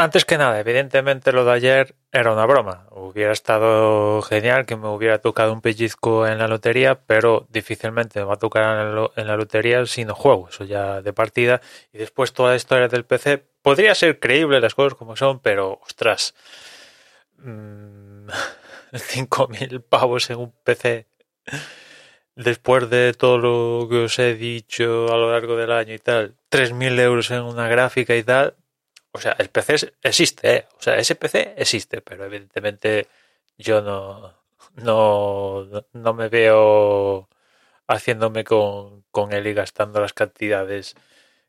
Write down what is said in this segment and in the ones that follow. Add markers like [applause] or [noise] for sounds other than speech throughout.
Antes que nada, evidentemente lo de ayer era una broma. Hubiera estado genial que me hubiera tocado un pellizco en la lotería, pero difícilmente me va a tocar en la, lotería si no juego, eso ya de partida. Y después toda la historia del PC podría ser creíble las cosas como son, pero ostras, mm, [laughs] 5.000 pavos en un PC después de todo lo que os he dicho a lo largo del año y tal, 3.000 euros en una gráfica y tal, o sea, el PC existe, ¿eh? O sea, ese PC existe, pero evidentemente yo no, no, no me veo haciéndome con, con él y gastando las cantidades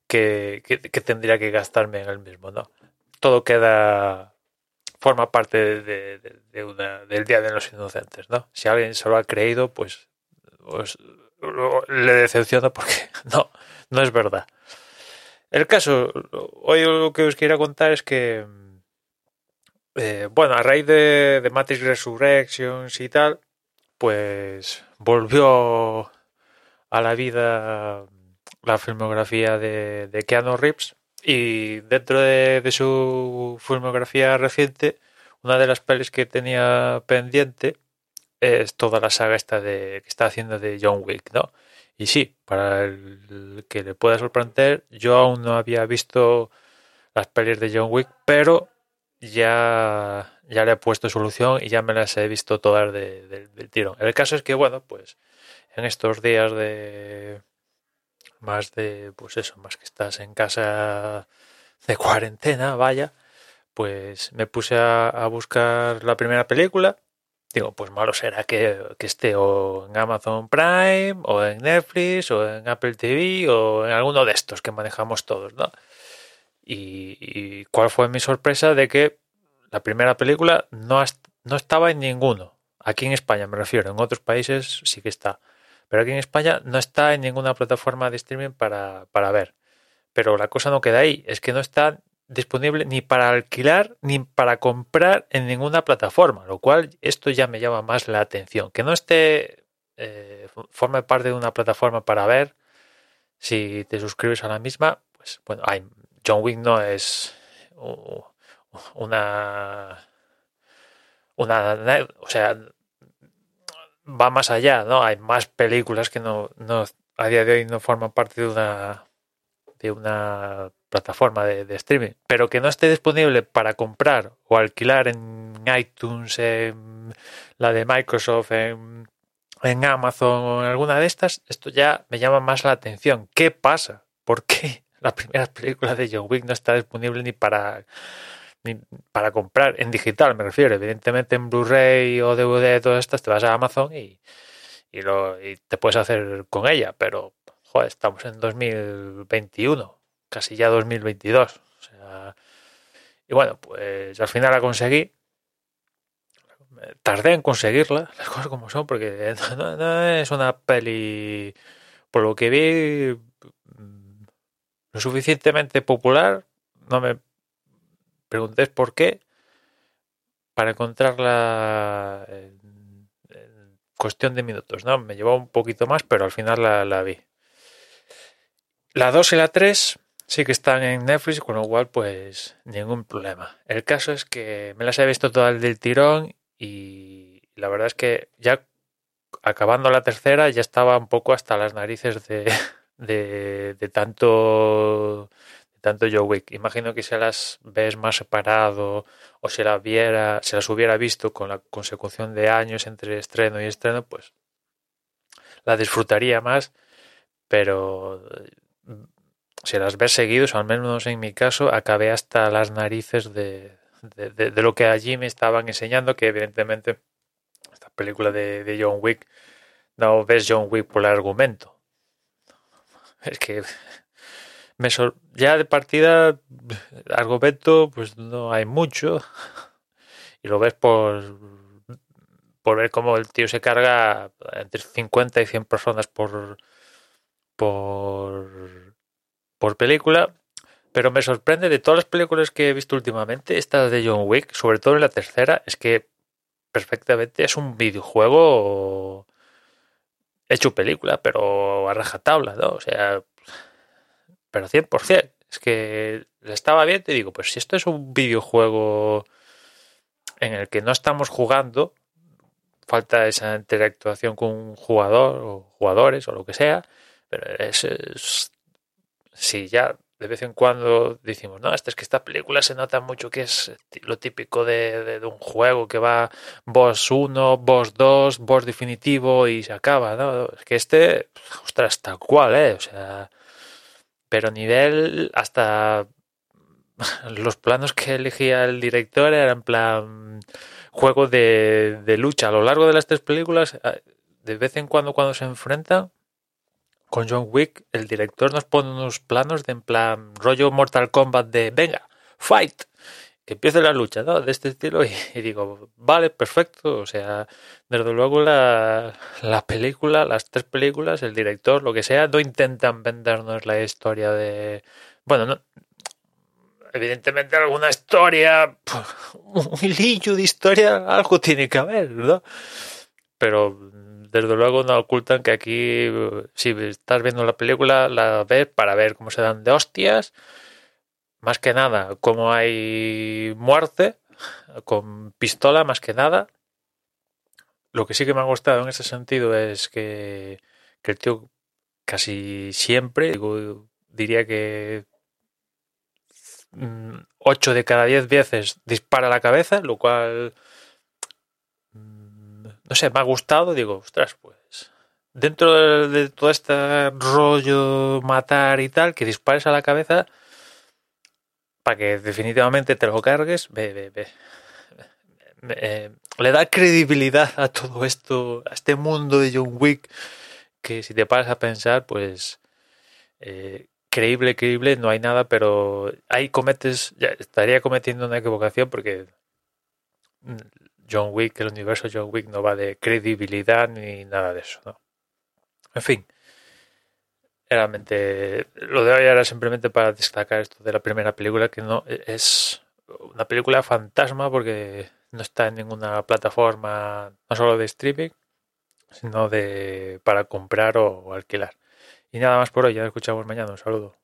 que, que, tendría que gastarme en el mismo, ¿no? Todo queda, forma parte de- de- de una, del Día de los Inocentes, ¿no? Si alguien se lo ha creído, pues, pues lo- le decepciona porque [laughs] no, no es verdad. El caso, hoy lo que os quería contar es que, eh, bueno, a raíz de, Matrix Resurrections y tal, pues volvió a la vida la filmografía de, de Keanu Reeves y dentro de, de su filmografía reciente, una de las pelis que tenía pendiente es toda la saga esta de que está haciendo de John Wick, ¿no? Y sí, para el que le pueda sorprender, yo aún no había visto las pelis de John Wick, pero ya, ya le he puesto solución y ya me las he visto todas de- de- del tirón. El caso es que, bueno, pues en estos días de más de, pues eso, más que estás en casa de cuarentena, vaya, pues me puse a buscar la primera película. Digo, pues malo será que, que esté o en Amazon Prime, o en Netflix, o en Apple TV, o en alguno de estos que manejamos todos, ¿no? Y, y cuál fue mi sorpresa de que la primera película no, no estaba en ninguno. Aquí en España me refiero, en otros países sí que está. Pero aquí en España no está en ninguna plataforma de streaming para, para ver. Pero la cosa no queda ahí, es que no está disponible ni para alquilar ni para comprar en ninguna plataforma, lo cual esto ya me llama más la atención. Que no esté, eh, forme parte de una plataforma para ver, si te suscribes a la misma, pues bueno, hay, John Wick no es una, una, o sea, va más allá, ¿no? Hay más películas que no, no a día de hoy no forman parte de una de una plataforma de, streaming, pero que no esté disponible para comprar o alquilar en iTunes, en la de Microsoft, en, Amazon o en alguna de estas, esto ya me llama más la atención. ¿Qué pasa? ¿Por qué [laughs] la primera película de John Wick no está disponible ni para ni para comprar en digital, me refiero, evidentemente en Blu-ray o DVD, todas estas, te vas a Amazon y, y, lo, y te puedes hacer con ella, pero joder, estamos en 2021, casi ya 2022. O sea, y bueno, pues al final la conseguí. Tardé en conseguirla, las cosas como son, porque [laughs] no, es una peli, por lo que vi, mm, lo suficientemente popular. No me preguntéis por qué, para encontrarla en, en cuestión de minutos, ¿no? Me llevó un poquito más, pero al final la, la vi. La 2 y la 3 sí que están en Netflix, con lo cual, pues, ningún problema. El caso es que me las he visto todas del tirón y la verdad es que ya acabando la tercera ya estaba un poco hasta las narices de, [laughs] de, de tanto tanto Joe Wick. Imagino que si las ves más separado o si las viera, si las hubiera visto con la consecución de años entre estreno y estreno, pues la disfrutaría más, pero si las ves seguidos, al menos en mi caso, acabé hasta las narices de, de, lo que allí me estaban enseñando, que evidentemente estas película de, de John Wick, no ves John Wick por el argumento. Es que me ya de partida, argumento, pues no hay mucho. Y lo ves por, por ver cómo el tío se carga entre 50 y 100 personas por, por, por película. Pero me sorprende de todas las películas que he visto últimamente, esta de John Wick, sobre todo en la tercera, es que perfectamente es un videojuego hecho película, pero a rajatabla, ¿no? O sea, pero 100%. Es que estaba bien, te digo, pues si esto es un videojuego en el que no estamos jugando, falta esa interactuación con un jugador o jugadores o lo que sea, pero es- si ya de vez en cuando decimos, no, esta es que esta película se nota mucho que es lo típico de, de- un juego que va boss 1, boss 2, boss definitivo y se acaba, ¿no? Es que este, ostras, tal cual, ¿eh? O sea, pero nivel hasta [laughs] los planos que elegía el director eran plan juego de, de lucha. A lo largo de las tres películas, de vez en cuando cuando se enfrentan con John Wick, el director nos pone unos planos de en plan rollo Mortal Kombat de venga, fight, que empiece la lucha, ¿no? De este estilo y, digo, vale, perfecto. O sea, desde luego la, la película, las tres películas, el director, lo que sea, no intentan vendernos la historia de... Bueno, no, evidentemente alguna historia, un [laughs] hilillo de historia, algo tiene que haber, ¿no? Pero desde luego no ocultan que aquí, si estás viendo la película, la ves para ver cómo se dan de hostias, más que nada, cómo hay muerte, con pistola más que nada. Lo que sí que me ha gustado en ese sentido es que, el tío casi siempre, digo, diría que 8 de cada 10 veces dispara la cabeza, lo cual mm, no sé, me ha gustado, digo, ostras, pues dentro de, todo este rollo matar y tal, que dispares a la cabeza para que definitivamente te lo cargues, ve, ve, ve. Eh, le da credibilidad a todo esto, a este mundo de John Wick, que si te paras a pensar, pues eh, creíble, creíble, no hay nada, pero ahí cometes, ya estaría cometiendo una equivocación porque mm, John Wick, el universo John Wick no va de credibilidad ni nada de eso, ¿no? En fin, realmente lo de hoy era simplemente para destacar esto de la primera película, que no es una película fantasma porque no está en ninguna plataforma, no solo de streaming, sino de para comprar o alquilar. Y nada más por hoy, ya nos escuchamos mañana, un saludo.